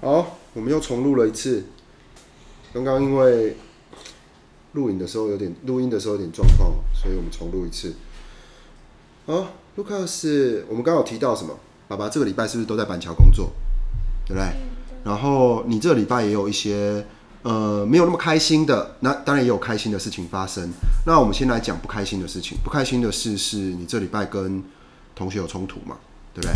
好，我们又重录了一次。刚刚因为录影的时候有点录音的时候有点状况，所以我们重录一次。好，卢卡斯，我们刚刚有提到什么？爸爸这个礼拜是不是都在板桥工作？对不对？然后你这个礼拜也有一些呃没有那么开心的，那当然也有开心的事情发生。那我们先来讲不开心的事情。不开心的事是你这礼拜跟同学有冲突嘛？对不对？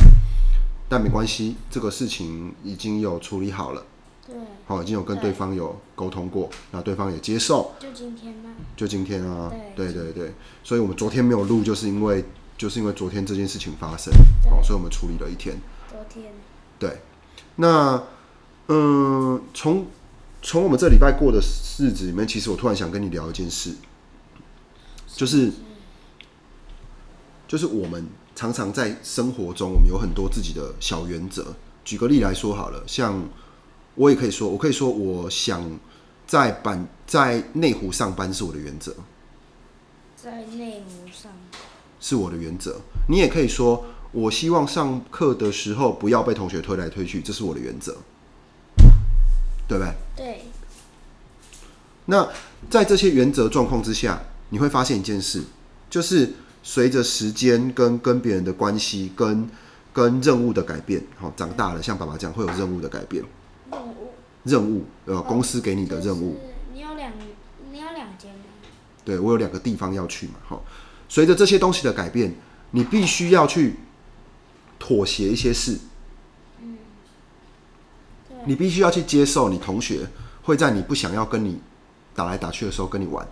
但没关系，这个事情已经有处理好了。对，好，已经有跟对方有沟通过，那对方也接受，就今天吗？就今天啊，对对对对，所以我们昨天没有录，就是因为就是因为昨天这件事情发生，对。哦，所以我们处理了一天。昨天。对，那嗯，从从我们这礼拜过的日子里面，其实我突然想跟你聊一件事，就是就是我们常常在生活中，我们有很多自己的小原则。举个例来说好了，像我也可以说，我可以说，我想在板在内湖上班是我的原则，在内湖上，是我的原则。你也可以说，我希望上课的时候不要被同学推来推去，这是我的原则，对不对？对，那在这些原则状况之下，你会发现一件事，就是随着时间跟跟别人的关系，跟跟任务的改变，好、长大了，像爸爸这样会有任务的改变，任务任务。呃公司给你的任务，就是你有两，你有两间吗？对我有两个地方要去嘛，好、随着这些东西的改变，你必须要去妥协一些事，对，你必须要去接受你同学会在你不想要跟你打来打去的时候跟你玩。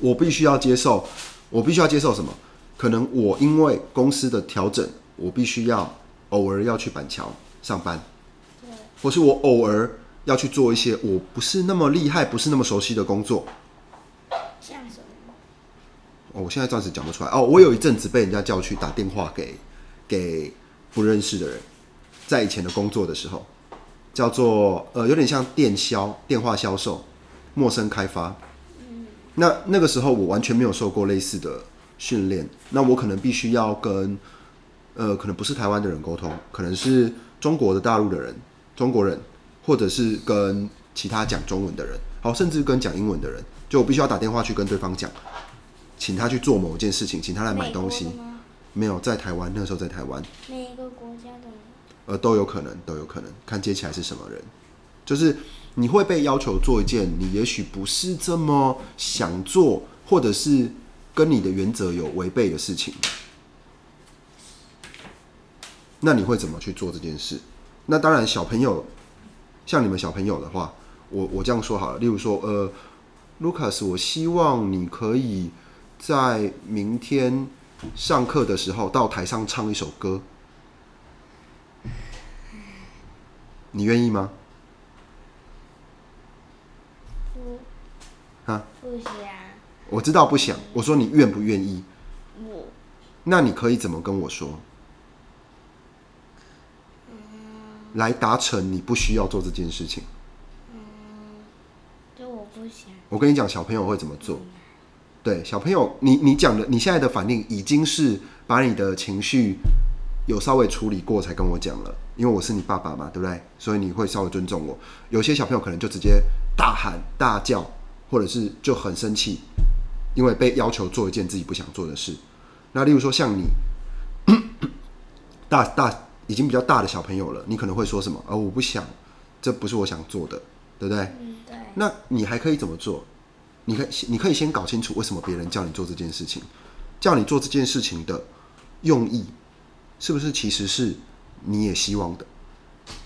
我必须要接受，我必须要接受什么？可能我因为公司的调整，我必须要偶尔要去板桥上班，对，或是我偶尔要去做一些我不是那么厉害、不是那么熟悉的工作。像什么？哦，我现在暂时讲不出来。哦，我有一阵子被人家叫去打电话给给不认识的人，在以前的工作的时候，叫做呃，有点像电销、电话销售、陌生开发。那那个时候我完全没有受过类似的训练，那我可能必须要跟呃，可能不是台湾的人沟通，可能是中国的大陆的人、中国人，或者是跟其他讲中文的人，好，甚至跟讲英文的人，就我必须要打电话去跟对方讲，请他去做某一件事情，请他来买东西？没有在台湾，那时候在台湾，每一个国家的人？呃，都有可能，都有可能，看接起来是什么人，就是你会被要求做一件你也许不是这么想做，或者是跟你的原则有违背的事情，那你会怎么去做这件事？那当然，小朋友，像你们小朋友的话，我我这样说好了，例如说，呃，Lucas，我希望你可以在明天上课的时候到台上唱一首歌，你愿意吗？不，啊？不行，我知道不想，我说你愿不愿意？我，那你可以怎么跟我说？来达成你不需要做这件事情。嗯就我不想，我跟你讲，小朋友会怎么做？对，小朋友，你你讲的，你现在的反应已经是把你的情绪有稍微处理过才跟我讲了，因为我是你爸爸嘛，对不对？所以你会稍微尊重我。有些小朋友可能就直接大喊大叫，或者是就很生气，因为被要求做一件自己不想做的事。那例如说像你 大大已经比较大的小朋友了，你可能会说什么？啊，我不想，这不是我想做的，对不对？嗯，对，那你还可以怎么做？你可以，你可以先搞清楚为什么别人叫你做这件事情，叫你做这件事情的用意，是不是其实是你也希望的？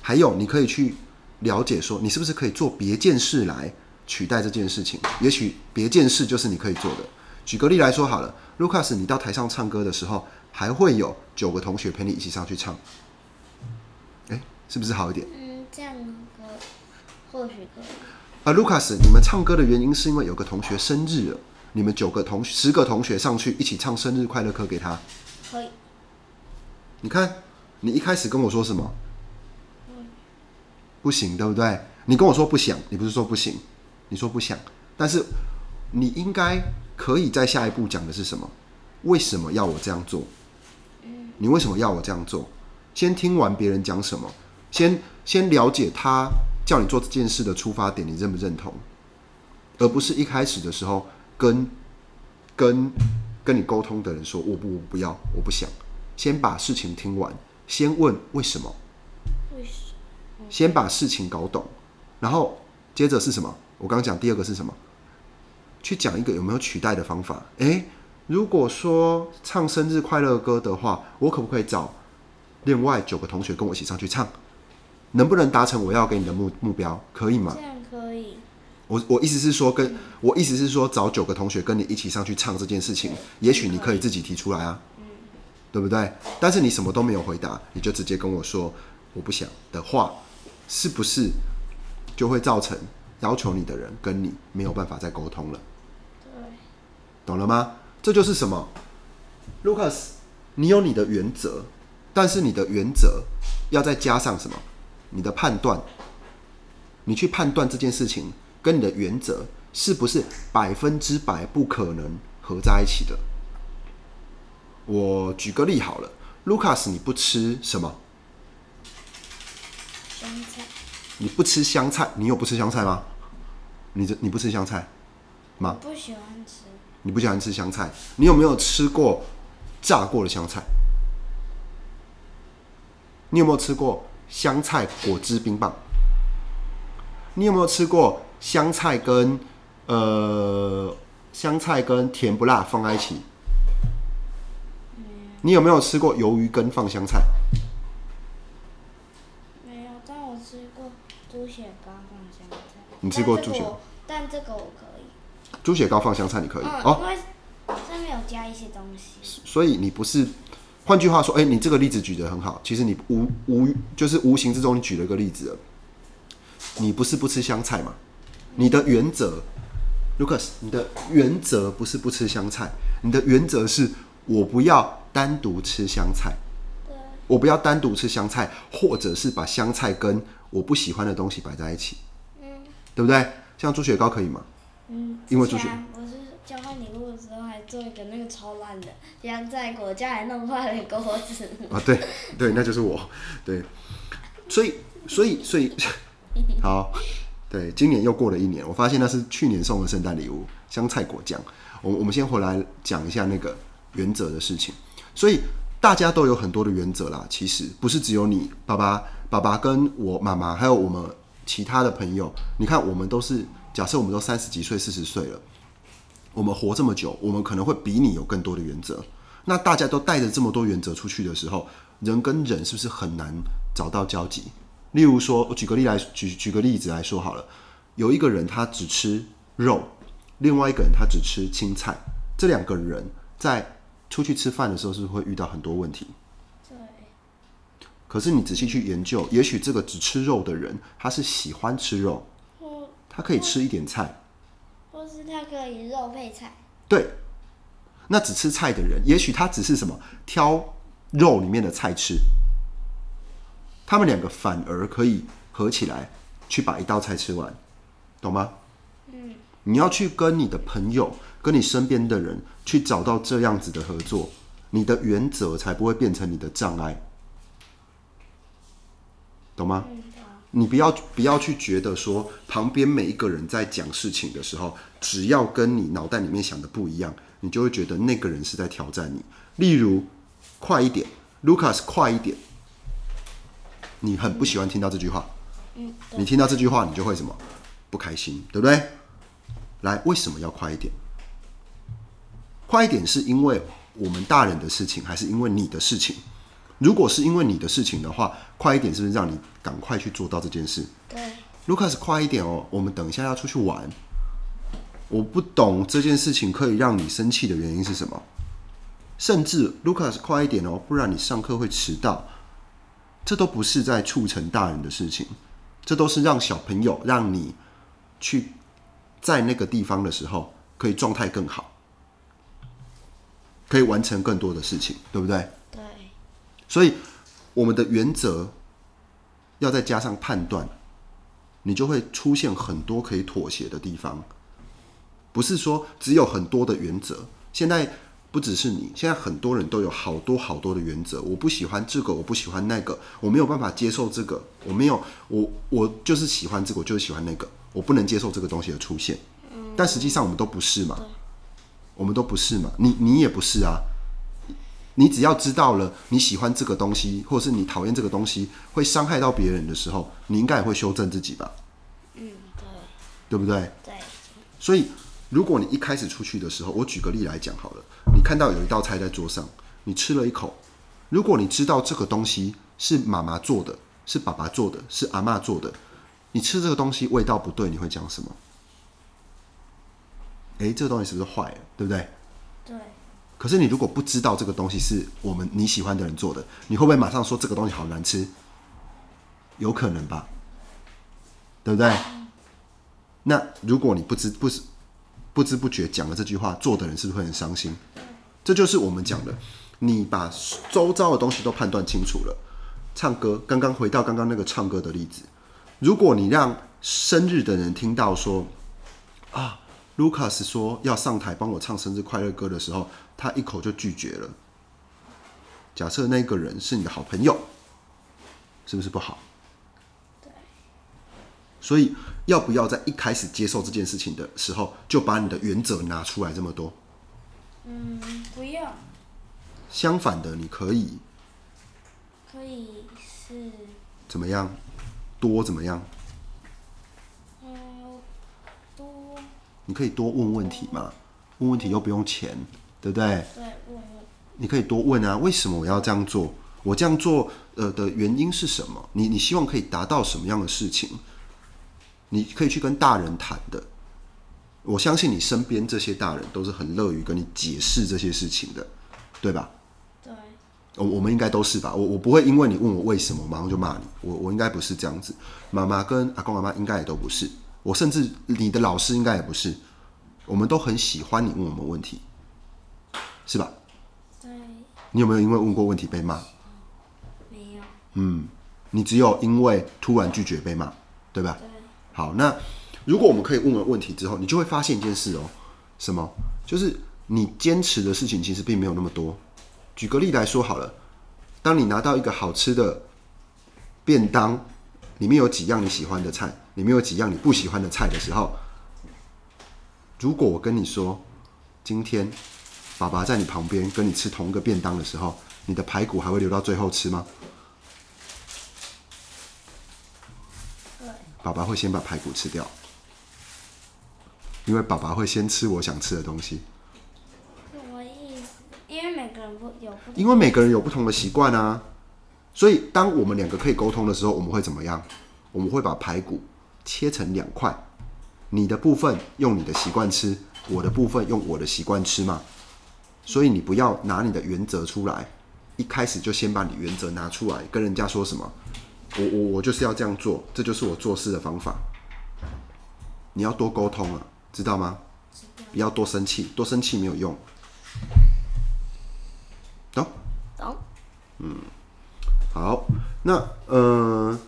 还有，你可以去了解说，你是不是可以做别件事来取代这件事情？也许别件事就是你可以做的。举个例来说好了，Lucas，你到台上唱歌的时候，还会有九个同学陪你一起上去唱，哎，是不是好一点？嗯，这样可或许可以。啊，Lucas，，你们唱歌的原因是因为有个同学生日了，你们九个同十个同学上去一起唱生日快乐歌给他。可以，你看，你一开始跟我说什么？不行，对不对？你跟我说不想，你不是说不行，你说不想，但是你应该可以在下一步讲的是什么？为什么要我这样做？你为什么要我这样做？先听完别人讲什么，先先了解他叫你做这件事的出发点，你认不认同，而不是一开始的时候跟跟跟你沟通的人说我不我不要我不想，先把事情听完，先问为什么，为什么先把事情搞懂，然后接着是什么？我刚刚讲第二个是什么？去讲一个有没有取代的方法？诶，如果说唱生日快乐歌的话，我可不可以找另外九个同学跟我一起上去唱？能不能达成我要给你的目目标？可以吗这？样可以？我我意思是说跟，我意思是说找九个同学跟你一起上去唱这件事情，也许你可以自己提出来啊，嗯对不对？但是你什么都没有回答，你就直接跟我说我不想的话，是不是就会造成要求你的人跟你没有办法再沟通了？对，懂了吗？这就是什么，Lucas，你有你的原则，但是你的原则要再加上什么？你的判断，你去判断这件事情跟你的原则是不是百分之百不可能合在一起的。我举个例好了，Lucas，你不吃什么？香菜你不吃香菜，你有不吃香菜吗？你这你不吃香菜吗？不喜欢吃，你不喜欢吃香菜，你有没有吃过炸过的香菜？你有没有吃过香菜果汁冰棒？你有没有吃过香菜跟呃香菜跟甜不辣放在一起？你有没有吃过鱿鱼羹放香菜？没有，但我吃过猪血糕放香菜。你吃过猪血但这个我？但这个我可以。猪血糕放香菜你可以嗯，哦，因为上面有加一些东西。所以你不是，换句话说，哎、你这个例子举得很好。其实你无无就是无形之中你举了一个例子了，你不是不吃香菜嘛？你的原则，Lucas，你的原则不是不吃香菜，你的原则是我不要单独吃香菜，对，我不要单独吃香菜，或者是把香菜跟我不喜欢的东西摆在一起，嗯对不对？像猪血糕可以吗？嗯。因为猪血我是交换礼物的时候还做一个那个超烂的香菜果酱，还弄坏了锅子。啊，对对，那就是我，对，所以所以所以，好，对，今年又过了一年，我发现那是去年送的圣诞礼物，香菜果酱。我我们先回来讲一下那个原则的事情，所以大家都有很多的原则啦，其实不是只有你爸爸、爸爸跟我妈妈，还有我们其他的朋友，你看我们都是，假设我们都三十几岁、四十岁了。我们活这么久，我们可能会比你有更多的原则。那大家都带着这么多原则出去的时候，人跟人是不是很难找到交集？例如说，我举个例来举举个例子来说好了，有一个人他只吃肉，另外一个人他只吃青菜，这两个人在出去吃饭的时候是不是会遇到很多问题？对，可是你仔细去研究，也许这个只吃肉的人，他是喜欢吃肉，或他可以吃一点菜，或是他可以肉配菜。对，那只吃菜的人，也许他只是什么挑肉里面的菜吃，他们两个反而可以合起来去把一道菜吃完，懂吗？嗯，你要去跟你的朋友、跟你身边的人去找到这样子的合作，你的原则才不会变成你的障碍，懂吗？你不要不要去觉得说旁边每一个人在讲事情的时候，只要跟你脑袋里面想的不一样，你就会觉得那个人是在挑战你。例如，快一点，Lucas，快一点。你很不喜欢听到这句话，嗯，你听到这句话，你就会什么不开心，对不对？来，为什么要快一点？快一点是因为我们大人的事情，还是因为你的事情？如果是因为你的事情的话，快一点是不是让你赶快去做到这件事对，？Lucas，快一点哦，我们等一下要出去玩。我不懂这件事情可以让你生气的原因是什么？甚至 Lucas 快一点哦，不然你上课会迟到。这都不是在促成大人的事情，这都是让小朋友让你去在那个地方的时候可以状态更好，可以完成更多的事情，对不对？对，所以我们的原则要再加上判断，你就会出现很多可以妥协的地方。不是说只有很多的原则。现在不只是你，现在很多人都有好多好多的原则。我不喜欢这个，我不喜欢那个，我没有办法接受这个，我没有，我我就是喜欢这个，我就是喜欢那个，我不能接受这个东西的出现。但实际上我们都不是嘛，我们都不是嘛，你你也不是啊。你只要知道了你喜欢这个东西，或者是你讨厌这个东西会伤害到别人的时候，你应该也会修正自己吧？嗯，对，对不对？对，所以，如果你一开始出去的时候，我举个例来讲好了，你看到有一道菜在桌上，你吃了一口，如果你知道这个东西是妈妈做的，是爸爸做的，是阿妈做的，你吃这个东西味道不对，你会讲什么？诶，这个东西是不是坏了？对不对？对，可是你如果不知道这个东西是我们你喜欢的人做的，你会不会马上说这个东西好难吃？有可能吧，对不对？那如果你不知不知不知不觉讲了这句话，做的人是不是会很伤心？这就是我们讲的，你把周遭的东西都判断清楚了。唱歌，刚刚回到刚刚那个唱歌的例子，如果你让生日的人听到说啊，Lucas 说要上台帮我唱生日快乐歌的时候，他一口就拒绝了。假设那个人是你的好朋友，是不是不好？所以，要不要在一开始接受这件事情的时候，就把你的原则拿出来这么多？嗯，不要，相反的，你可以可以是，怎么样？多怎么样？嗯，多，你可以多问问题嘛，问问题又不用钱，对不对？对，问问，你可以多问啊，为什么我要这样做？我这样做呃的原因是什么？你你希望可以达到什么样的事情？你可以去跟大人谈的。我相信你身边这些大人都是很乐于跟你解释这些事情的，对吧？对，我我们应该都是吧？我我不会因为你问我为什么，马上就骂你。我我应该不是这样子。妈妈跟阿公阿妈应该也都不是。我甚至你的老师应该也不是。我们都很喜欢你问我们问题，是吧？对，你有没有因为问过问题被骂？没有，嗯，你只有因为突然拒绝被骂，对吧？对，好，那如果我们可以问完问题之后，你就会发现一件事哦，什么？就是你坚持的事情其实并没有那么多。举个例来说好了，当你拿到一个好吃的便当，里面有几样你喜欢的菜，里面有几样你不喜欢的菜的时候，如果我跟你说，今天爸爸在你旁边跟你吃同一个便当的时候，你的排骨还会留到最后吃吗？对，爸爸会先把排骨吃掉，因为爸爸会先吃我想吃的东西。什么意思？因为每个人不有不同，因为每个人有不同的习惯啊，所以当我们两个可以沟通的时候，我们会怎么样？我们会把排骨切成两块，你的部分用你的习惯吃，我的部分用我的习惯吃嘛。所以你不要拿你的原则出来，一开始就先把你原则拿出来，跟人家说什么？我我我就是要这样做，这就是我做事的方法。你要多沟通啊，知道吗？不要多生气，多生气没有用。懂？懂？好，那呃，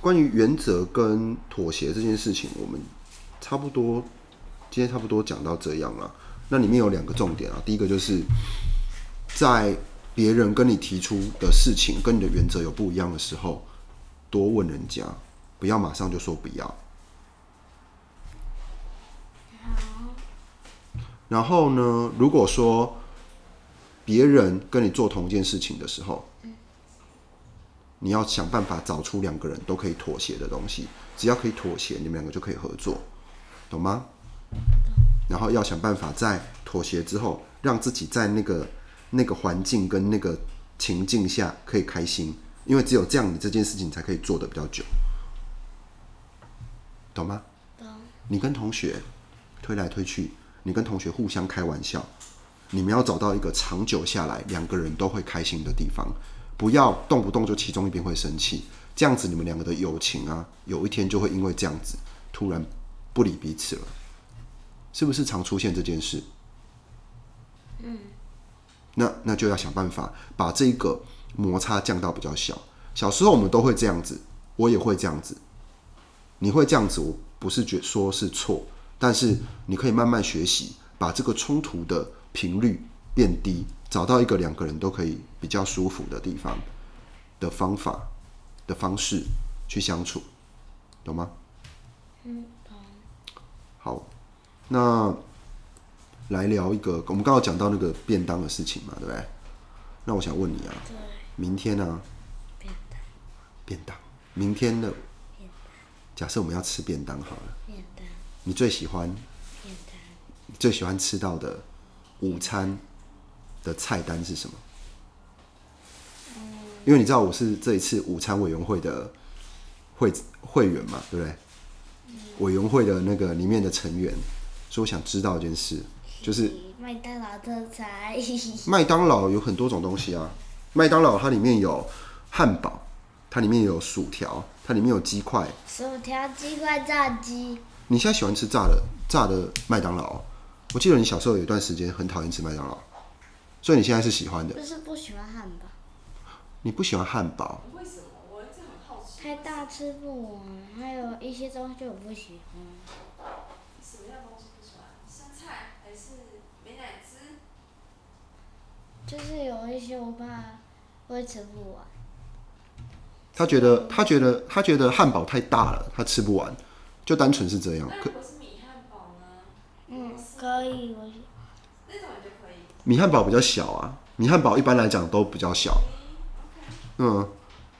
关于原则跟妥协这件事情，我们差不多今天差不多讲到这样了。那里面有两个重点啊，第一个就是在别人跟你提出的事情跟你的原则有不一样的时候，多问人家，不要马上就说不要。然后呢，如果说别人跟你做同一件事情的时候，你要想办法找出两个人都可以妥协的东西。只要可以妥协，你们两个就可以合作，懂吗？然后要想办法在妥协之后，让自己在那个那个环境跟那个情境下可以开心，因为只有这样，你这件事情才可以做的比较久，懂吗？懂？你跟同学推来推去，你跟同学互相开玩笑，你们要找到一个长久下来两个人都会开心的地方，不要动不动就其中一边会生气，这样子你们两个的友情啊，有一天就会因为这样子突然不理彼此了，是不是常出现这件事？嗯，那那就要想办法把这个摩擦降到比较小。小时候我们都会这样子，我也会这样子，你会这样子，我不是觉说是错，但是你可以慢慢学习，把这个冲突的频率变低，找到一个两个人都可以比较舒服的地方的方法的方式去相处，懂吗？嗯，懂。好，那来聊一个，我们刚刚讲到那个便当的事情嘛，对不对？那我想问你啊，明天呢、便当，便当，明天的假设我们要吃便当好了，便当，你最喜欢便当。你最喜欢吃到的午餐的菜单是什么？因为你知道我是这一次午餐委员会的会会员嘛，对不对？委员会的那个里面的成员，所以我想知道一件事，就是麦当劳特产，麦当劳有很多种东西啊。麦当劳它里面有汉堡，它里面有薯条，它里面有鸡块。薯条、鸡块、炸鸡。你现在喜欢吃炸的炸的麦当劳？我记得你小时候有一段时间很讨厌吃麦当劳，所以你现在是喜欢的。就是不喜欢汉堡，你不喜欢汉堡，为什么？我一直很好奇，太大吃不完，还有一些东西我不喜欢。什么样的东西不喜欢？生菜还是美乃滋？就是有一些我怕会吃不完。他觉得他觉得他觉得汉堡太大了，他吃不完，就单纯是这样。可是米汉堡呢？嗯，可以，我那种就可以。米汉堡比较小啊，米汉堡一般来讲都比较小。嗯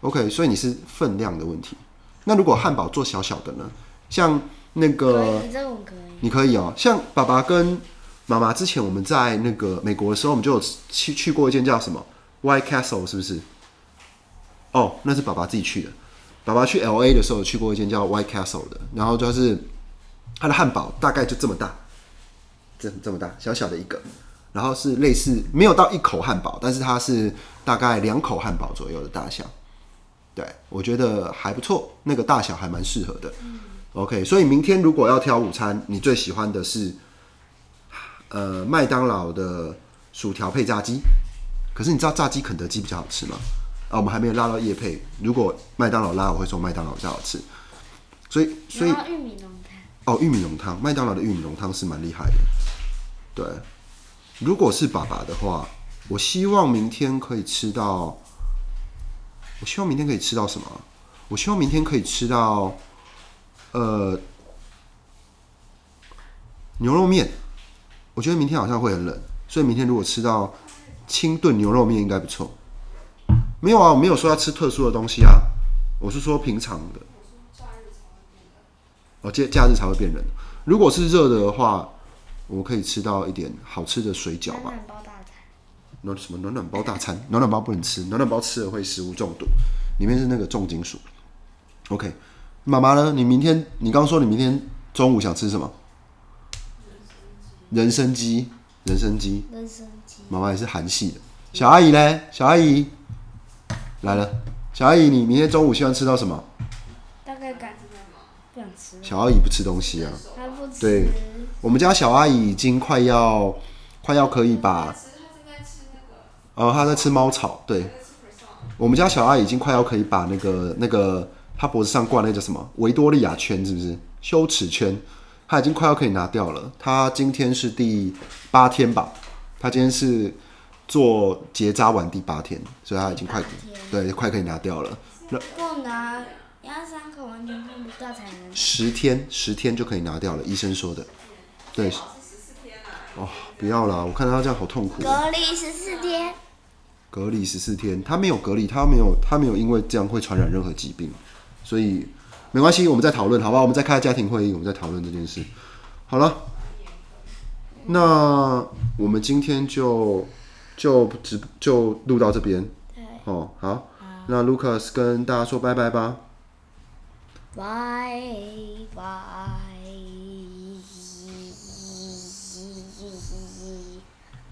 ，OK，所以你是分量的问题。那如果汉堡做小小的呢？像那个可以，这种可以。你可以哦，像爸爸跟妈妈之前我们在那个美国的时候，我们就有去去过一间叫什么 White Castle，是不是？哦，那是爸爸自己去的。爸爸去 L A 的时候去过一间叫 White Castle 的，然后就是它的汉堡大概就这么大，这这么大，小小的一个，然后是类似没有到一口汉堡，但是它是大概两口汉堡左右的大小。对，我觉得还不错，那个大小还蛮适合的。OK，所以明天如果要挑午餐，你最喜欢的是呃麦当劳的薯条配炸鸡。可是你知道炸鸡肯德基比较好吃吗？啊，我们还没有拉到叶配。如果麦当劳拉，我会说麦当劳比较好吃。所以，所以玉米浓汤，哦，玉米浓汤，麦当劳的玉米浓汤是蛮厉害的。对，如果是爸爸的话，我希望明天可以吃到，我希望明天可以吃到什么？我希望明天可以吃到，呃，牛肉面。我觉得明天好像会很冷，所以明天如果吃到清炖牛肉面应该不错。没有啊，我没有说要吃特殊的东西啊，我是说平常的。哦，假假日才会变冷。如果是热的话，我可以吃到一点好吃的水饺吧。暖暖包大餐。暖什么暖暖包大餐？暖暖包不能吃，暖暖包吃了会食物中毒，里面是那个重金属。OK，妈妈呢？你明天你刚刚说你明天中午想吃什么？人参鸡，人参鸡。人参鸡，妈妈也是韩系的。小阿姨呢？小阿姨来了。小阿姨，你明天中午希望吃到什么？大概感不想吃，小阿姨不吃东西啊。她不吃。对我们家小阿姨已经快要快要可以把吃他正在吃那个，哦，她在吃猫草，对。我们家小阿姨已经快要可以把那个那个她脖子上挂那叫什么维多利亚圈，是不是羞耻圈？她已经快要可以拿掉了。他今天是第八天吧？他今天是做结扎完第八天，所以他已经快对快可以拿掉了。不拿，要伤口完全看不到才能。十天十天就可以拿掉了，医生说的。对，是十四天啊，哦，不要了，我看到他这样好痛苦哦。隔离十四天，隔离十四天，他没有隔离，他没有他没有因为这样会传染任何疾病，所以没关系，我们再讨论，好吧？我们再开家庭会议，我们再讨论这件事。好了，那我们今天就就直就录到这边对，哦。好，那 Lucas 跟大家说拜拜吧。拜拜。